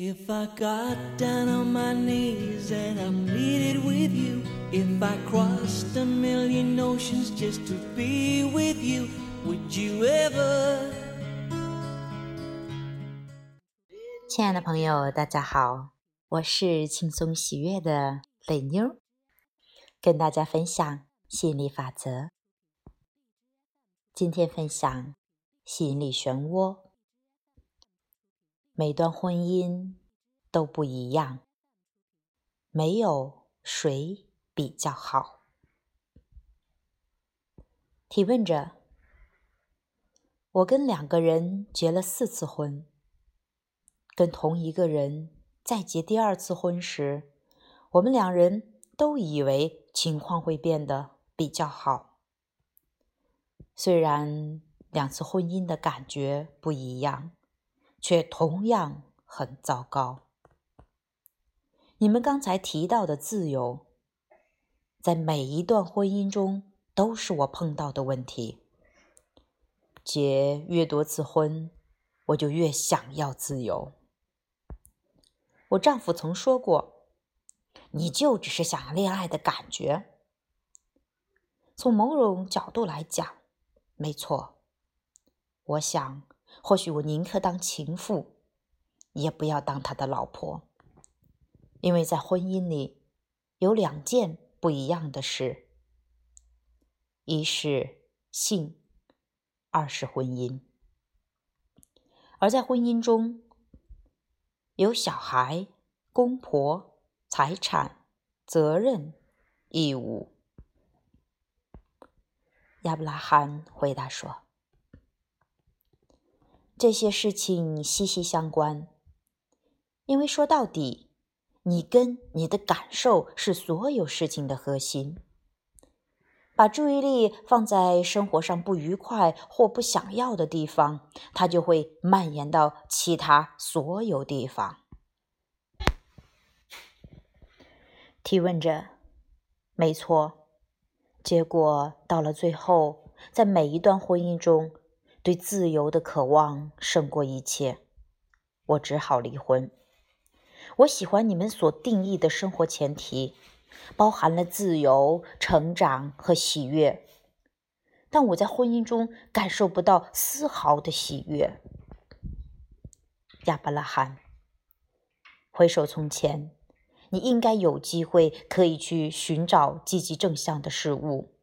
If I got down on my knees and I pleaded with you, if I crossed a million oceans just to be with you, would you ever? 亲爱的朋友，大家好，我是轻松喜悦的磊妞，跟大家分享吸引力法则。今天分享吸引力漩涡。每段婚姻都不一样，没有谁比较好。提问者：我跟两个人结了四次婚，跟同一个人再结第二次婚时，我们两人都以为情况会变得比较好。虽然两次婚姻的感觉不一样。却同样很糟糕。你们刚才提到的自由，在每一段婚姻中都是我碰到的问题。结越多次婚，我就越想要自由。我丈夫曾说过：“你就只是想要恋爱的感觉。”从某种角度来讲，没错。我想。或许我宁可当情妇，也不要当他的老婆，因为在婚姻里有两件不一样的事：一是性，二是婚姻。而在婚姻中，有小孩、公婆、财产、责任、义务。亚伯拉罕回答说。这些事情息息相关，因为说到底，你跟你的感受是所有事情的核心。把注意力放在生活上不愉快或不想要的地方，它就会蔓延到其他所有地方。提问者：没错。结果到了最后，在每一段婚姻中。对自由的渴望胜过一切，我只好离婚。我喜欢你们所定义的生活前提，包含了自由、成长和喜悦，但我在婚姻中感受不到丝毫的喜悦。亚伯拉罕，回首从前，你应该有机会可以去寻找积极正向的事物。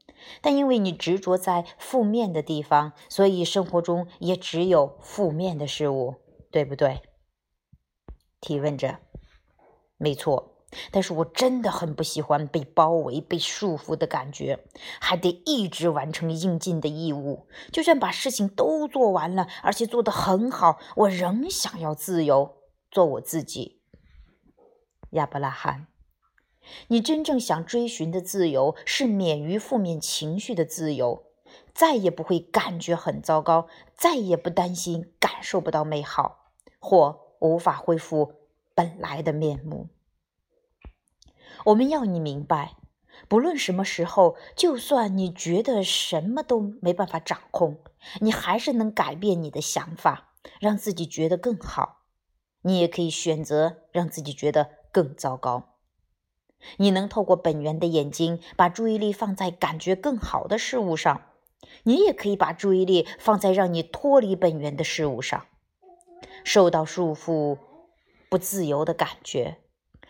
但因为你执着在负面的地方，所以生活中也只有负面的事物，对不对？提问者：没错。但是我真的很不喜欢被包围、被束缚的感觉，还得一直完成应尽的义务。就算把事情都做完了，而且做得很好，我仍想要自由，做我自己。亚伯拉罕。你真正想追寻的自由是免于负面情绪的自由，再也不会感觉很糟糕，再也不担心感受不到美好或无法恢复本来的面目。我们要你明白，不论什么时候，就算你觉得什么都没办法掌控，你还是能改变你的想法，让自己觉得更好。你也可以选择让自己觉得更糟糕。你能透过本源的眼睛，把注意力放在感觉更好的事物上；你也可以把注意力放在让你脱离本源的事物上。受到束缚、不自由的感觉，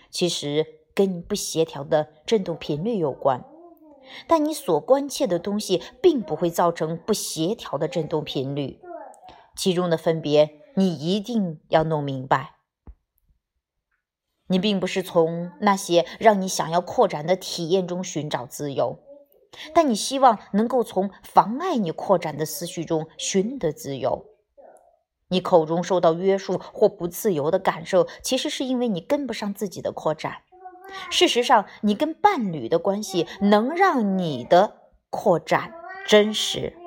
其实跟你不协调的振动频率有关。但你所关切的东西，并不会造成不协调的振动频率，其中的分别，你一定要弄明白。你并不是从那些让你想要扩展的体验中寻找自由，但你希望能够从妨碍你扩展的思绪中寻得自由。你口中受到约束或不自由的感受，其实是因为你跟不上自己的扩展。事实上，你跟伴侣的关系能让你的扩展真实。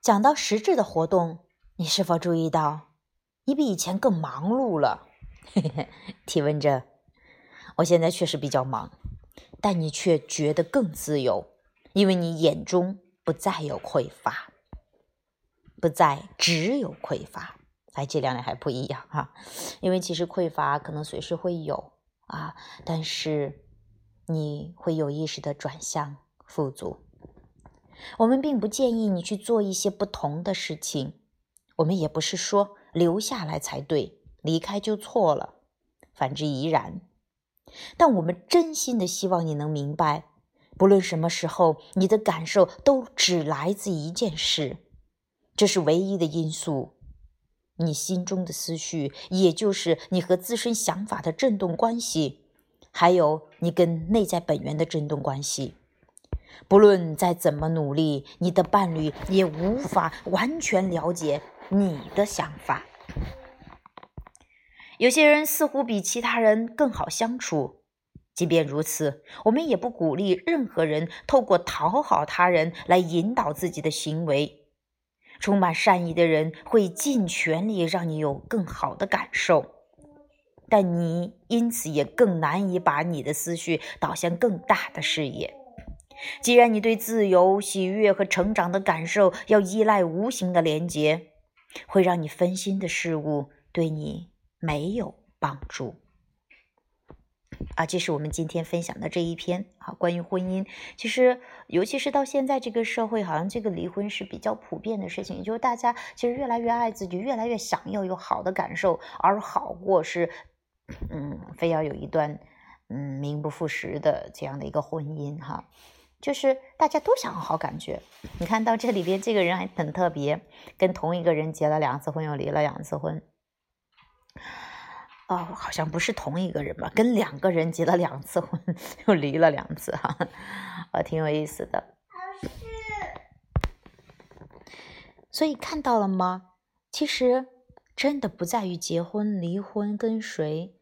讲到实质的活动，你是否注意到，你比以前更忙碌了？提问者，我现在确实比较忙，但你却觉得更自由，因为你眼中不再有匮乏，不再只有匮乏。哎，这两点还不一样哈，因为其实匮乏可能随时会有啊，但是你会有意识的转向富足。我们并不建议你去做一些不同的事情，我们也不是说留下来才对，离开就错了，反之亦然。但我们真心的希望你能明白，不论什么时候，你的感受都只来自一件事，这是唯一的因素。你心中的思绪，也就是你和自身想法的振动关系，还有你跟内在本源的振动关系。不论再怎么努力，你的伴侣也无法完全了解你的想法。有些人似乎比其他人更好相处，即便如此，我们也不鼓励任何人透过讨好他人来引导自己的行为。充满善意的人会尽全力让你有更好的感受，但你因此也更难以把你的思绪导向更大的视野。既然你对自由、喜悦和成长的感受要依赖无形的连接，会让你分心的事物对你没有帮助。啊，这是我们今天分享的这一篇啊，关于婚姻。其实，尤其是到现在这个社会，好像这个离婚是比较普遍的事情。就是大家其实越来越爱自己，越来越想要有好的感受，而好过是，嗯，非要有一段嗯名不副实的这样的一个婚姻哈。就是大家都想要好感觉。你看到这里边，这个人还很特别，跟同一个人结了两次婚，又离了两次婚。哦，好像不是同一个人吧？跟两个人结了两次婚，又离了两次，哈，呃，挺有意思的。所以看到了吗？其实真的不在于结婚、离婚跟谁，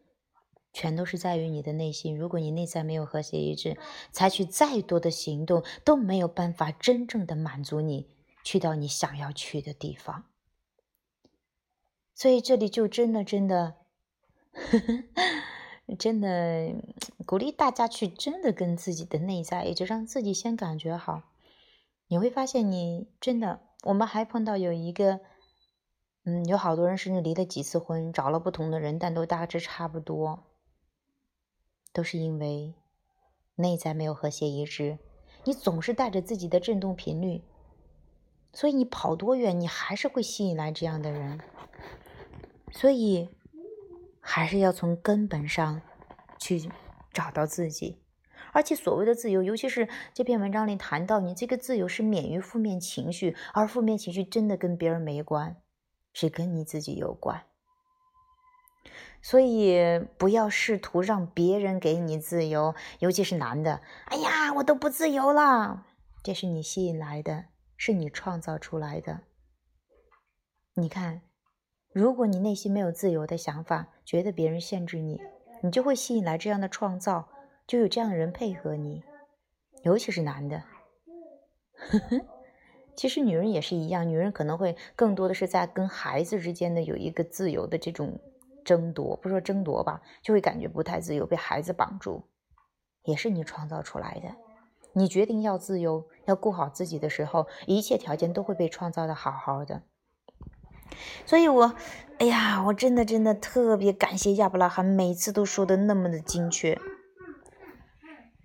全都是在于你的内心。如果你内在没有和谐一致，采取再多的行动都没有办法真正的满足你去到你想要去的地方。所以这里就真的真的。真的鼓励大家去真的跟自己的内在，也就让自己先感觉好。你会发现，你真的，我们还碰到有一个，嗯，有好多人甚至离了几次婚，找了不同的人，但都大致差不多，都是因为内在没有和谐一致。你总是带着自己的振动频率，所以你跑多远，你还是会吸引来这样的人。所以。还是要从根本上去找到自己，而且所谓的自由，尤其是这篇文章里谈到，你这个自由是免于负面情绪，而负面情绪真的跟别人没关，是跟你自己有关。所以不要试图让别人给你自由，尤其是男的。哎呀，我都不自由了，这是你吸引来的，是你创造出来的。你看。如果你内心没有自由的想法，觉得别人限制你，你就会吸引来这样的创造，就有这样的人配合你，尤其是男的。其实女人也是一样，女人可能会更多的是在跟孩子之间的有一个自由的这种争夺，不说争夺吧，就会感觉不太自由，被孩子绑住，也是你创造出来的。你决定要自由，要顾好自己的时候，一切条件都会被创造的好好的。所以，我，哎呀，我真的真的特别感谢亚伯拉罕，每次都说的那么的精确。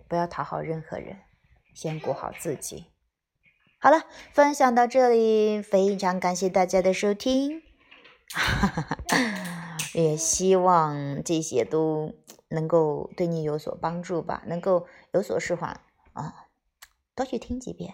不要讨好任何人，先顾好自己。好了，分享到这里，非常感谢大家的收听，也希望这些都能够对你有所帮助吧，能够有所释放啊，多去听几遍。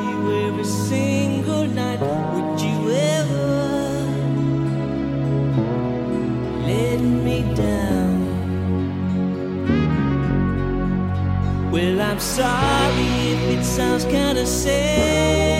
every single night. Would you ever let me down? Well, I'm sorry if it sounds kinda sad.